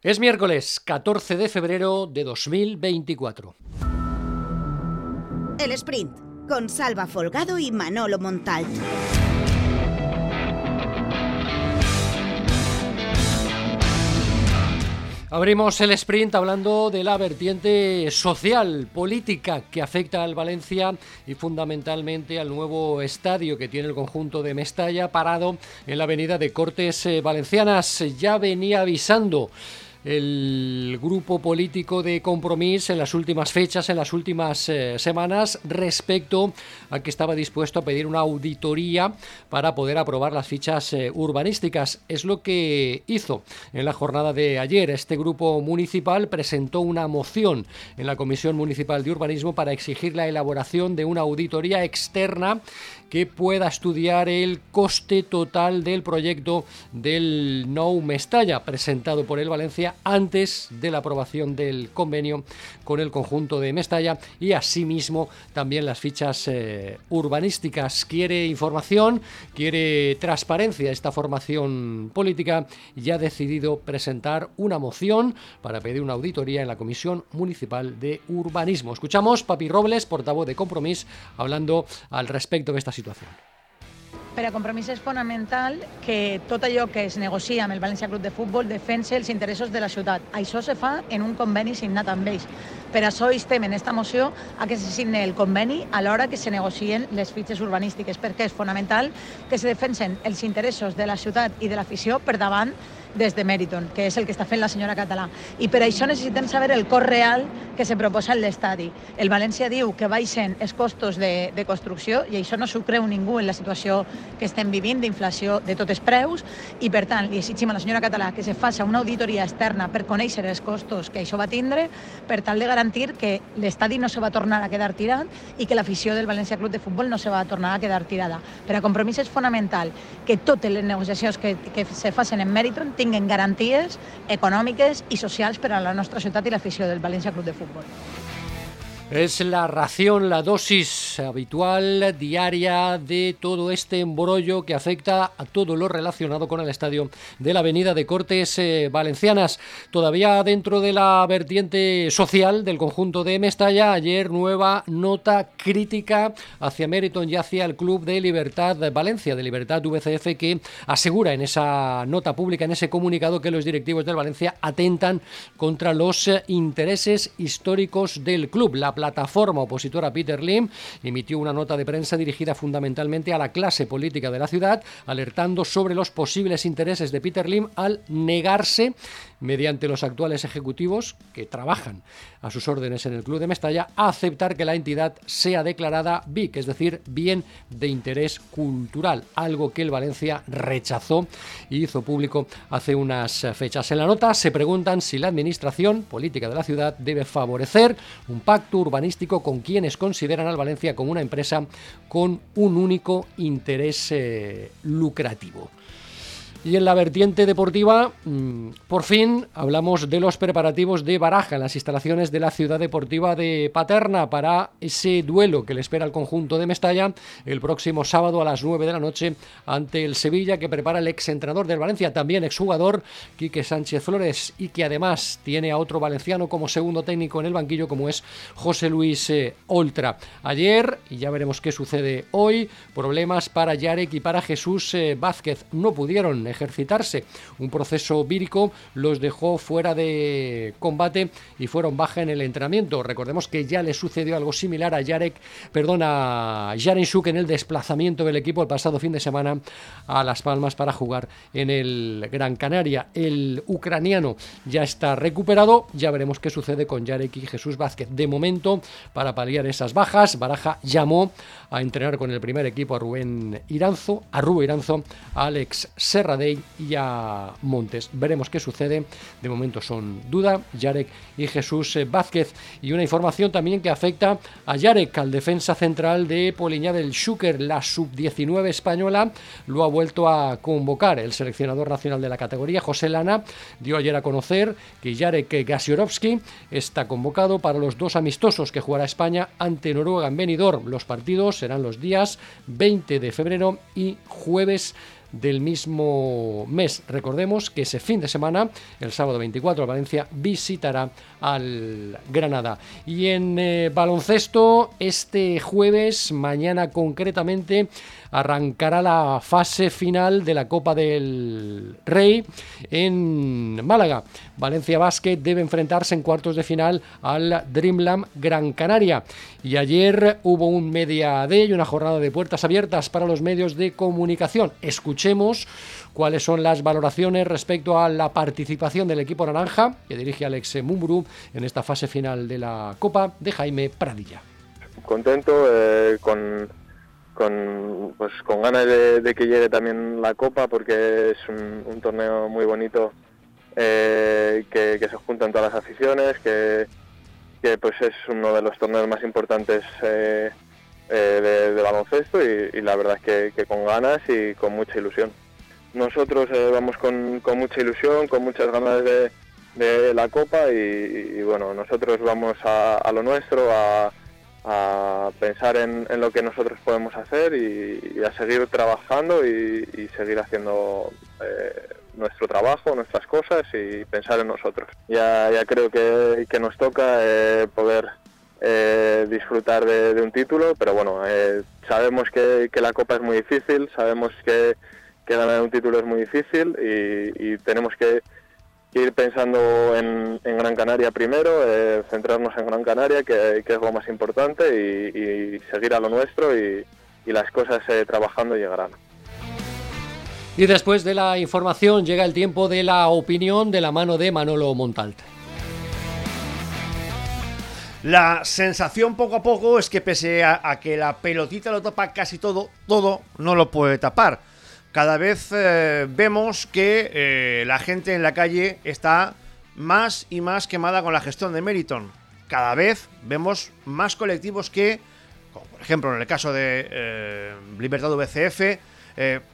Es miércoles 14 de febrero de 2024. El sprint con Salva Folgado y Manolo Montalt. Abrimos el sprint hablando de la vertiente social, política que afecta al Valencia y fundamentalmente al nuevo estadio que tiene el conjunto de Mestalla parado en la avenida de Cortes eh, Valencianas. Ya venía avisando el grupo político de Compromís en las últimas fechas, en las últimas eh, semanas, respecto a que estaba dispuesto a pedir una auditoría para poder aprobar las fichas eh, urbanísticas. Es lo que hizo en la jornada de ayer. Este grupo municipal presentó una moción en la Comisión Municipal de Urbanismo para exigir la elaboración de una auditoría externa que pueda estudiar el coste total del proyecto del Nou Mestalla, presentado por el Valencia antes de la aprobación del convenio con el conjunto de Mestalla y asimismo también las fichas eh, urbanísticas. Quiere información, quiere transparencia esta formación política y ha decidido presentar una moción para pedir una auditoría en la Comisión Municipal de Urbanismo. Escuchamos Papi Robles, portavoz de Compromís, hablando al respecto de esta situación. Per a Compromís és fonamental que tot allò que es negocia amb el València Club de Futbol defense els interessos de la ciutat. Això se fa en un conveni signat amb ells. Per això estem en esta moció a que se signe el conveni a l'hora que se negocien les fitxes urbanístiques, perquè és fonamental que se defensen els interessos de la ciutat i de l'afició per davant des de Meriton, que és el que està fent la senyora Català. I per això necessitem saber el cost real que se proposa en l'estadi. El València diu que baixen els costos de, de construcció i això no s'ho creu ningú en la situació que estem vivint d'inflació de tots els preus i per tant li exigim a la senyora Català que se faci una auditoria externa per conèixer els costos que això va tindre per tal de garantir que l'estadi no se va tornar a quedar tirat i que l'afició del València Club de Futbol no se va tornar a quedar tirada. Per a compromís és fonamental que totes les negociacions que, que se facin en Meriton tinguen garanties econòmiques i socials per a la nostra ciutat i l'afició del València Club de Futbol. Es la ración, la dosis habitual diaria de todo este embrollo que afecta a todo lo relacionado con el estadio de la Avenida de Cortes eh, Valencianas. Todavía dentro de la vertiente social del conjunto de Mestalla, ayer nueva nota crítica hacia Meriton y hacia el Club de Libertad Valencia, de Libertad VCF, que asegura en esa nota pública, en ese comunicado, que los directivos del Valencia atentan contra los eh, intereses históricos del club. Plataforma opositora Peter Lim emitió una nota de prensa dirigida fundamentalmente a la clase política de la ciudad, alertando sobre los posibles intereses de Peter Lim al negarse mediante los actuales ejecutivos que trabajan a sus órdenes en el Club de Mestalla, a aceptar que la entidad sea declarada BIC, es decir, bien de interés cultural, algo que el Valencia rechazó y hizo público hace unas fechas. En la nota se preguntan si la administración política de la ciudad debe favorecer un pacto urbanístico con quienes consideran al Valencia como una empresa con un único interés eh, lucrativo. Y en la vertiente deportiva, mm, por fin hablamos de los preparativos de Baraja en las instalaciones de la ciudad deportiva de Paterna para ese duelo que le espera al conjunto de Mestalla el próximo sábado a las 9 de la noche ante el Sevilla que prepara el exentrenador del Valencia, también exjugador Quique Sánchez Flores y que además tiene a otro valenciano como segundo técnico en el banquillo como es José Luis eh, Oltra. Ayer, y ya veremos qué sucede hoy, problemas para Yarek y para Jesús eh, Vázquez. No pudieron ejercitarse. Un proceso vírico los dejó fuera de combate y fueron baja en el entrenamiento. Recordemos que ya le sucedió algo similar a Jarek, perdón, a Jaren Shuk en el desplazamiento del equipo el pasado fin de semana a Las Palmas para jugar en el Gran Canaria. El ucraniano ya está recuperado, ya veremos qué sucede con Jarek y Jesús Vázquez. De momento, para paliar esas bajas, Baraja llamó a entrenar con el primer equipo a Rubén Iranzo, a Rubén Iranzo, a Alex Y a Montes. Veremos qué sucede. De momento son duda, Yarek y Jesús eh, Vázquez. Y una información también que afecta a Yarek, al defensa central de Poliña del Xúquer, la sub-19 española, lo ha vuelto a convocar. El seleccionador nacional de la categoría, José Lana, dio ayer a conocer que Yarek Gasiorovski está convocado para los dos amistosos que jugará España ante Noruega en Benidorm. Los partidos serán los días 20 de febrero y jueves del mismo mes. Recordemos que ese fin de semana, el sábado 24, Valencia visitará al Granada. Y en eh, baloncesto, este jueves, mañana concretamente, arrancará la fase final de la Copa del Rey en Málaga. Valencia Basket debe enfrentarse en cuartos de final al Dreamland Gran Canaria. Y ayer hubo un Media Day y una jornada de puertas abiertas para los medios de comunicación. Escuchemos cuáles son las valoraciones respecto a la participación del equipo naranja que dirige Alex Mumburu en esta fase final de la Copa de Jaime Pradilla. Contento eh, con con, pues, con ganas de, que llegue también la Copa porque es un, torneo muy bonito eh, que, se juntan todas las aficiones, que, pues es uno de los torneos más importantes eh, eh, de, baloncesto y, la verdad es que, con ganas y con mucha ilusión. Nosotros vamos con, mucha ilusión, con muchas ganas de, la Copa y, bueno, nosotros vamos a lo nuestro, a a pensar en, lo que nosotros podemos hacer y, a seguir trabajando y, seguir haciendo eh, nuestro trabajo, nuestras cosas y pensar en nosotros. Ya, ya creo que, nos toca eh, poder eh, disfrutar de, un título, pero bueno, sabemos que, la Copa es muy difícil, sabemos que, ganar un título es muy difícil y tenemos que ir pensando en, Gran Canaria primero, eh, centrarnos en Gran Canaria, que, es lo más importante, y, seguir a lo nuestro y, las cosas eh, trabajando llegarán. Y después de la información llega el tiempo de la opinión de la mano de Manolo Montalt. La sensación poco a poco es que pese a, que la pelotita lo tapa casi todo, todo no lo puede tapar cada vez eh, vemos que eh, la gente en la calle está más y más quemada con la gestión de Meriton. Cada vez vemos más colectivos que, como por ejemplo en el caso de eh, Libertad VCF,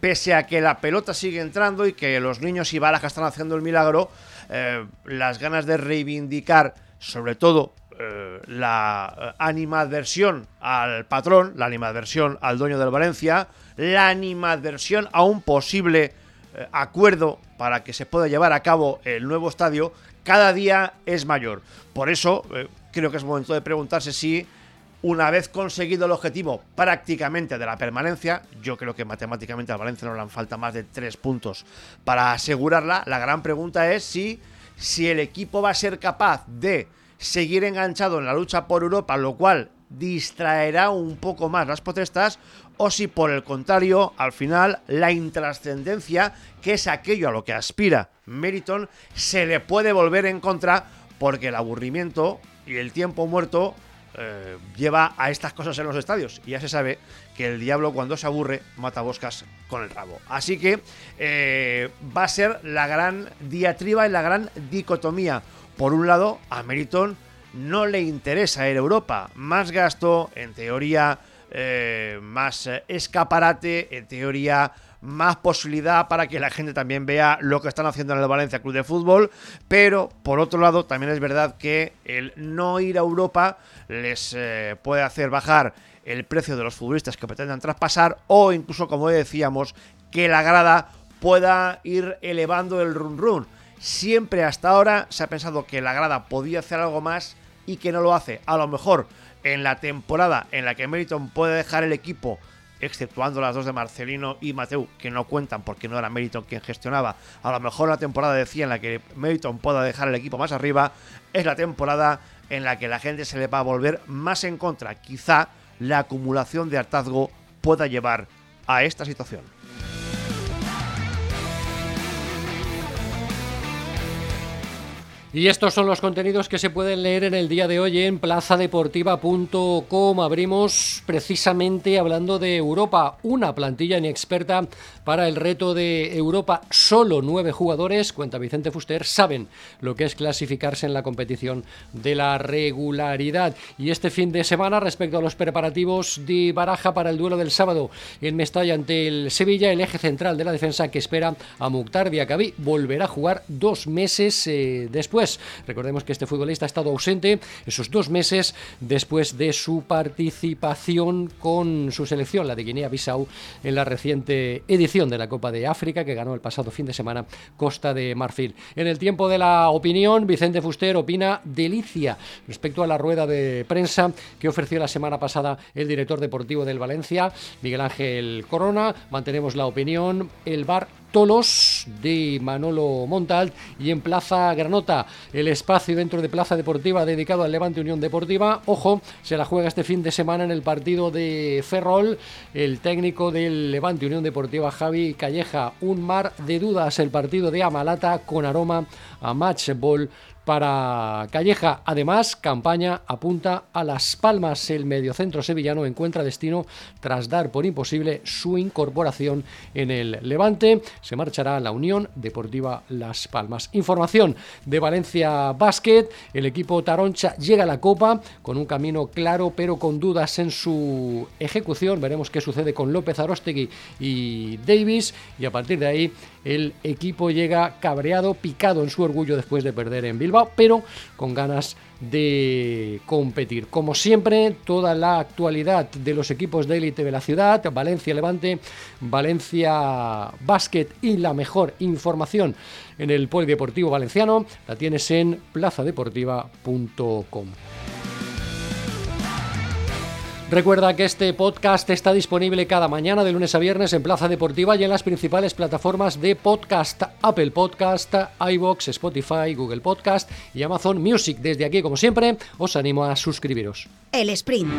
pese a que la pelota sigue entrando y que los niños y balas están haciendo el milagro, las ganas de reivindicar, sobre todo la animadversión al patrón, la animadversión al dueño del Valencia, la animadversión a un posible eh, acuerdo para que se pueda llevar a cabo el nuevo estadio cada día es mayor. Por eso eh, creo que es momento de preguntarse si una vez conseguido el objetivo prácticamente de la permanencia, yo creo que matemáticamente al Valencia no le falta más de tres puntos para asegurarla. La gran pregunta es si, si el equipo va a ser capaz de seguir enganchado en la lucha por Europa, lo cual distraerá un poco más las protestas, o si por el contrario, al final, la intrascendencia, que es aquello a lo que aspira Meriton, se le puede volver en contra porque el aburrimiento y el tiempo muerto eh, lleva a estas cosas en los estadios. Y ya se sabe que el diablo cuando se aburre mata boscas con el rabo. Así que eh, va a ser la gran diatriba y la gran dicotomía. Por un lado, a Meriton no le interesa ir a Europa. Más gasto, en teoría eh, más escaparate, en teoría más posibilidad para que la gente también vea lo que están haciendo en el Valencia Club de Fútbol, pero por otro lado también es verdad que el no ir a Europa les eh, puede hacer bajar el precio de los futbolistas que pretendan traspasar o incluso como decíamos que la grada pueda ir elevando el run run. Siempre hasta ahora se ha pensado que la grada podía hacer algo más y que no lo hace. A lo mejor en la temporada en la que Meriton puede dejar el equipo, exceptuando las dos de Marcelino y Mateu, que no cuentan porque no era Meriton quien gestionaba, a lo mejor la temporada decía en la que Meriton pueda dejar el equipo más arriba, es la temporada en la que la gente se le va a volver más en contra. Quizá la acumulación de hartazgo pueda llevar a esta situación. Y estos son los contenidos que se pueden leer en el día de hoy en plazadeportiva.com. Abrimos precisamente hablando de Europa, una plantilla inexperta para el reto de Europa. Solo nueve jugadores, cuenta Vicente Fuster, saben lo que es clasificarse en la competición de la regularidad. Y este fin de semana, respecto a los preparativos de Baraja para el duelo del sábado en Mestalla ante el Sevilla, el eje central de la defensa que espera a Mukhtar Diakabi volverá a jugar dos meses eh, después Recordemos que este futbolista ha estado ausente esos dos meses después de su participación con su selección, la de Guinea-Bissau, en la reciente edición de la Copa de África que ganó el pasado fin de semana Costa de Marfil. En el tiempo de la opinión, Vicente Fuster opina delicia respecto a la rueda de prensa que ofreció la semana pasada el director deportivo del Valencia, Miguel Ángel Corona. Mantenemos la opinión. El bar Tolos de Manolo Montal y en Plaza Granota, el espacio dentro de Plaza Deportiva dedicado al Levante Unión Deportiva. Ojo, se la juega este fin de semana en el partido de Ferrol. El técnico del Levante Unión Deportiva, Javi Calleja, un mar de dudas el partido de Amalata con aroma a match ball para Calleja. Además, campaña apunta a Las Palmas. El mediocentro sevillano encuentra destino tras dar por imposible su incorporación en el Levante. Se marchará a la Unión Deportiva Las Palmas. Información de Valencia Basket. El equipo Taroncha llega a la Copa con un camino claro pero con dudas en su ejecución. Veremos qué sucede con López Arostegui y Davis. Y a partir de ahí el equipo llega cabreado, picado en su orgullo después de perder en Pero con ganas de competir. Como siempre, toda la actualidad de los equipos de élite de la ciudad, Valencia Levante, Valencia Basket y la mejor información en el Polideportivo Valenciano, la tienes en plazadeportiva.com. Recuerda que este podcast está disponible cada mañana de lunes a viernes en Plaza Deportiva y en las principales plataformas de podcast, Apple Podcast, iBox, Spotify, Google Podcast y Amazon Music. Desde aquí, como siempre, os animo a suscribiros. El sprint.